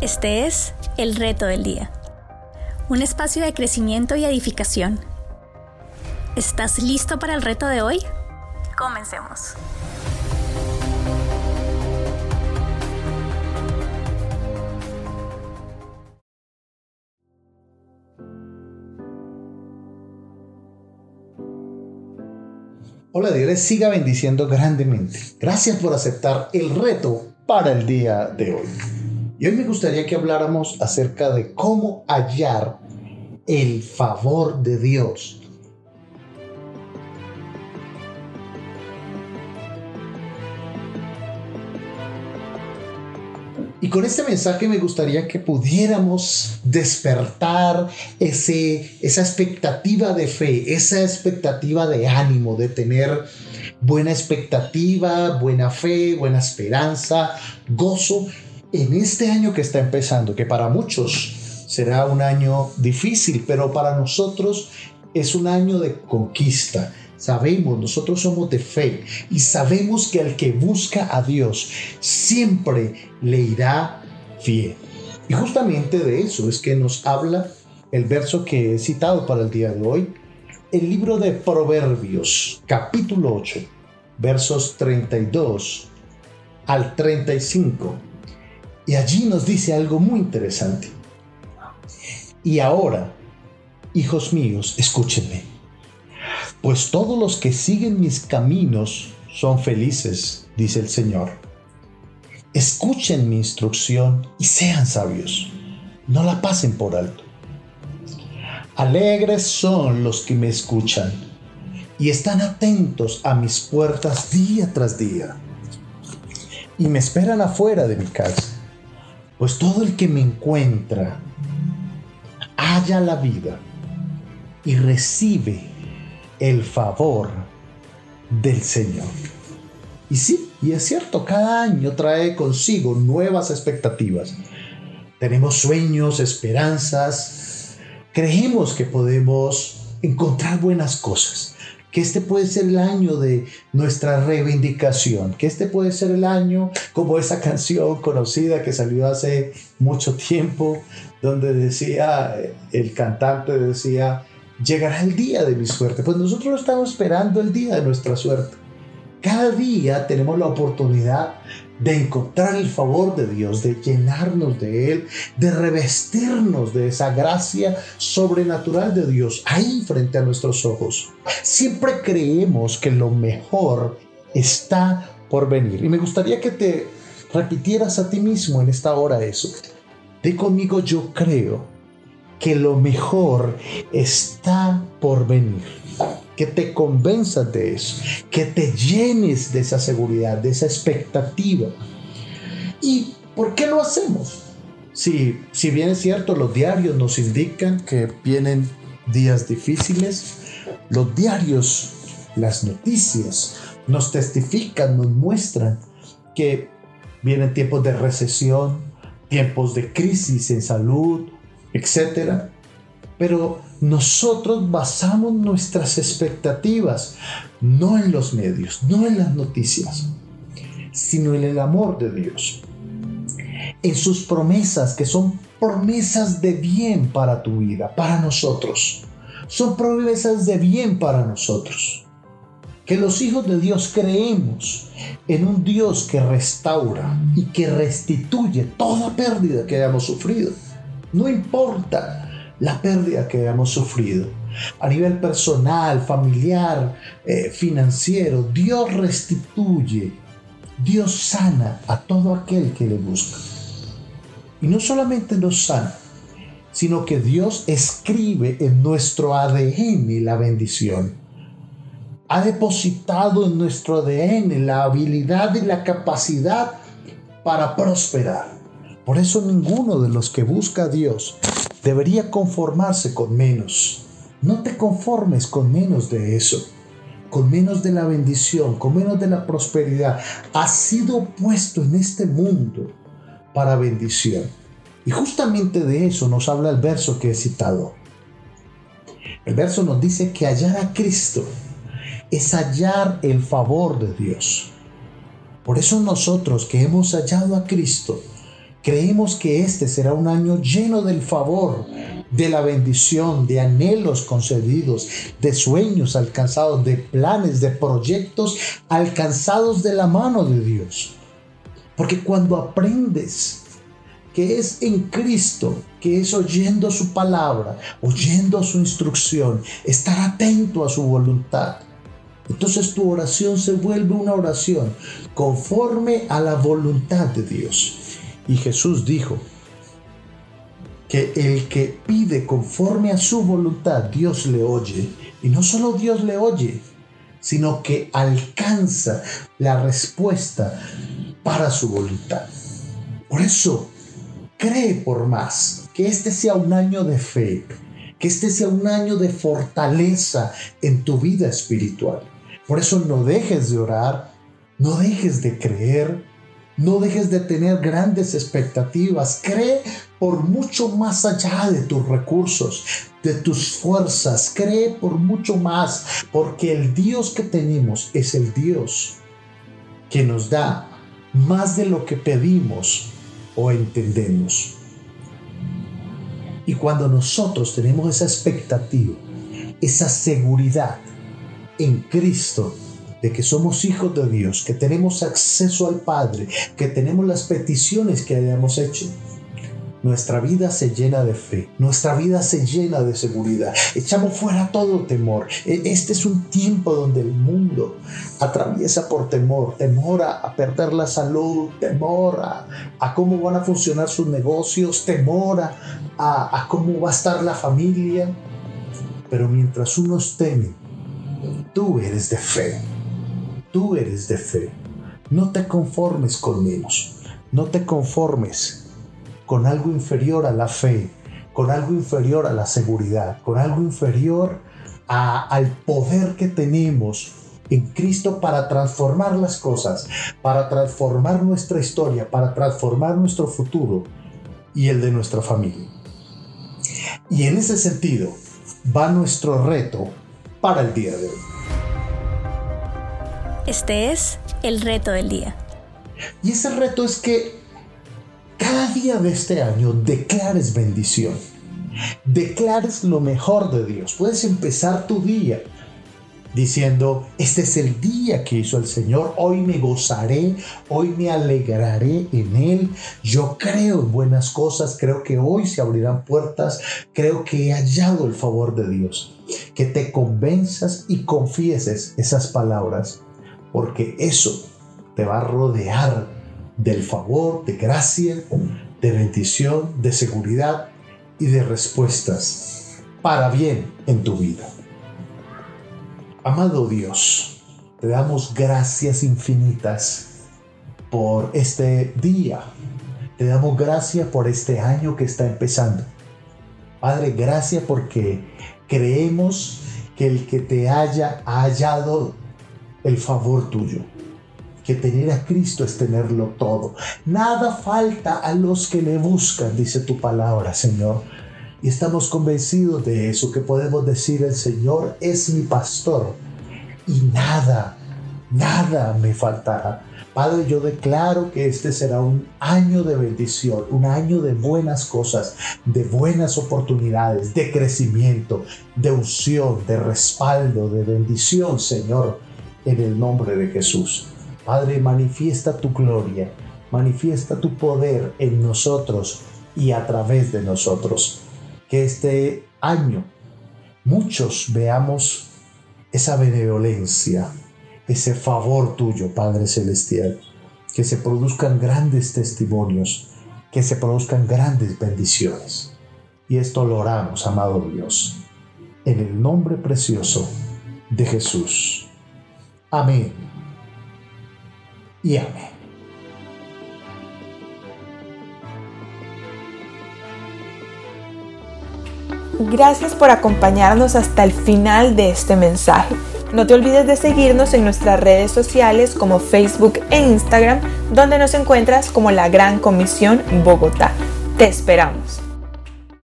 Este es El Reto del Día, un espacio de crecimiento y edificación. ¿Estás listo para el reto de hoy? Comencemos. Hola, Dios les siga bendiciendo grandemente. Gracias por aceptar el reto para el día de hoy. Y hoy me gustaría que habláramos acerca de cómo hallar el favor de Dios. Y con este mensaje me gustaría que pudiéramos despertar ese, esa expectativa de fe, esa expectativa de ánimo, de tener buena expectativa, buena fe, buena esperanza, gozo en este año que está empezando, que para muchos será un año difícil, pero para nosotros es un año de conquista. Sabemos, nosotros somos de fe y sabemos que al que busca a Dios siempre le irá fiel. Y justamente de eso es que nos habla el verso que he citado para el día de hoy, el libro de Proverbios, capítulo 8, versos 32 al 35 y allí nos dice algo muy interesante. Y ahora, hijos míos, escúchenme, pues todos los que siguen mis caminos son felices, dice el Señor. Escuchen mi instrucción y sean sabios, no la pasen por alto. Alegres son los que me escuchan y están atentos a mis puertas día tras día y me esperan afuera de mi casa pues todo el que me encuentra halla la vida y recibe el favor del Señor. Y sí, y es cierto, cada año trae consigo nuevas expectativas. Tenemos sueños, esperanzas, creemos que podemos encontrar buenas cosas que este puede ser el año de nuestra reivindicación, que este puede ser el año como esa canción conocida que salió hace mucho tiempo, donde decía, el cantante decía, llegará el día de mi suerte. Pues nosotros estamos esperando el día de nuestra suerte. Cada día tenemos la oportunidad de encontrar el favor de Dios, de llenarnos de Él, de revestirnos de esa gracia sobrenatural de Dios ahí frente a nuestros ojos. Siempre creemos que lo mejor está por venir. Y me gustaría que te repitieras a ti mismo en esta hora eso. De conmigo, yo creo que lo mejor está por venir que te convenzas de eso, que te llenes de esa seguridad, de esa expectativa. ¿Y por qué lo hacemos? Si, si bien es cierto, los diarios nos indican que vienen días difíciles, los diarios, las noticias nos testifican, nos muestran que vienen tiempos de recesión, tiempos de crisis en salud, etc. Pero nosotros basamos nuestras expectativas no en los medios, no en las noticias, sino en el amor de Dios, en sus promesas, que son promesas de bien para tu vida, para nosotros. Son promesas de bien para nosotros. Que los hijos de Dios creemos en un Dios que restaura y que restituye toda pérdida que hayamos sufrido. No importa la pérdida que hemos sufrido. A nivel personal, familiar, eh, financiero, Dios restituye, Dios sana a todo aquel que le busca. Y no solamente nos sana, sino que Dios escribe en nuestro ADN la bendición. Ha depositado en nuestro ADN la habilidad y la capacidad para prosperar. Por eso ninguno de los que busca a Dios debería conformarse con menos. No te conformes con menos de eso, con menos de la bendición, con menos de la prosperidad. Has sido puesto en este mundo para bendición. Y justamente de eso nos habla el verso que he citado. El verso nos dice que hallar a Cristo es hallar el favor de Dios. Por eso nosotros que hemos hallado a Cristo, Creemos que este será un año lleno del favor, de la bendición, de anhelos concedidos, de sueños alcanzados, de planes, de proyectos alcanzados de la mano de Dios. Porque cuando aprendes que es en Cristo, que es oyendo su palabra, oyendo su instrucción, estar atento a su voluntad, entonces tu oración se vuelve una oración conforme a la voluntad de Dios. Y Jesús dijo que el que pide conforme a su voluntad, Dios le oye. Y no solo Dios le oye, sino que alcanza la respuesta para su voluntad. Por eso, cree por más que este sea un año de fe, que este sea un año de fortaleza en tu vida espiritual. Por eso no dejes de orar, no dejes de creer, no dejes de tener grandes expectativas. Cree por mucho más allá de tus recursos, de tus fuerzas. Cree por mucho más, porque el Dios que tenemos es el Dios que nos da más de lo que pedimos o entendemos. Y cuando nosotros tenemos esa expectativa, esa seguridad, en Cristo de que somos hijos de Dios, que tenemos acceso al Padre, que tenemos las peticiones que hayamos hecho. Nuestra vida se llena de fe, nuestra vida se llena de seguridad. Echamos fuera todo temor. E, este es un tiempo donde el mundo atraviesa por temor, temor a, perder la salud, temor a, cómo van a funcionar sus negocios, temor a, a cómo va a estar la familia. Pero mientras unos temen Tú eres de fe. Tú eres de fe. No te conformes con menos. No te conformes con algo inferior a la fe, con algo inferior a la seguridad, con algo inferior al poder que tenemos en Cristo para transformar las cosas, para transformar nuestra historia, para transformar nuestro futuro y el de nuestra familia. Y en ese sentido va nuestro reto para el día de hoy. Este es el reto del día. Y ese reto es que cada día de este año declares bendición. Declares lo mejor de Dios. Puedes empezar tu día diciendo, este es el día que hizo el Señor, hoy me gozaré, hoy me alegraré en Él, yo creo en buenas cosas, creo que hoy se abrirán puertas, creo que he hallado el favor de Dios. Que te convenzas y confieses esas palabras, porque eso te va a rodear del favor, de gracia, de bendición, de seguridad y de respuestas para bien en tu vida. Amado Dios, te damos gracias infinitas por este día. Te damos gracias por este año que está empezando. Padre, gracias porque creemos que el que te haya hallado el favor tuyo. Que tener a Cristo es tenerlo todo. Nada falta a los que le buscan, dice tu palabra, Señor. Y estamos convencidos de eso, que podemos decir, el Señor es mi pastor y nada, nada me faltará. Padre, yo declaro que este será un año de bendición, un año de buenas cosas, de buenas oportunidades, de crecimiento, de unción, de respaldo, de bendición, Señor, en el nombre de Jesús. Padre, manifiesta tu gloria, manifiesta tu poder en nosotros y a través de nosotros que este año muchos veamos esa benevolencia, ese favor tuyo, Padre Celestial, que se produzcan grandes testimonios, que se produzcan grandes bendiciones. Y esto lo oramos, amado Dios, en el nombre precioso de Jesús. Amén. Y amén. Gracias por acompañarnos hasta el final de este mensaje. No te olvides de seguirnos en nuestras redes sociales como Facebook e Instagram, donde nos encuentras como la Gran Comisión Bogotá. Te esperamos.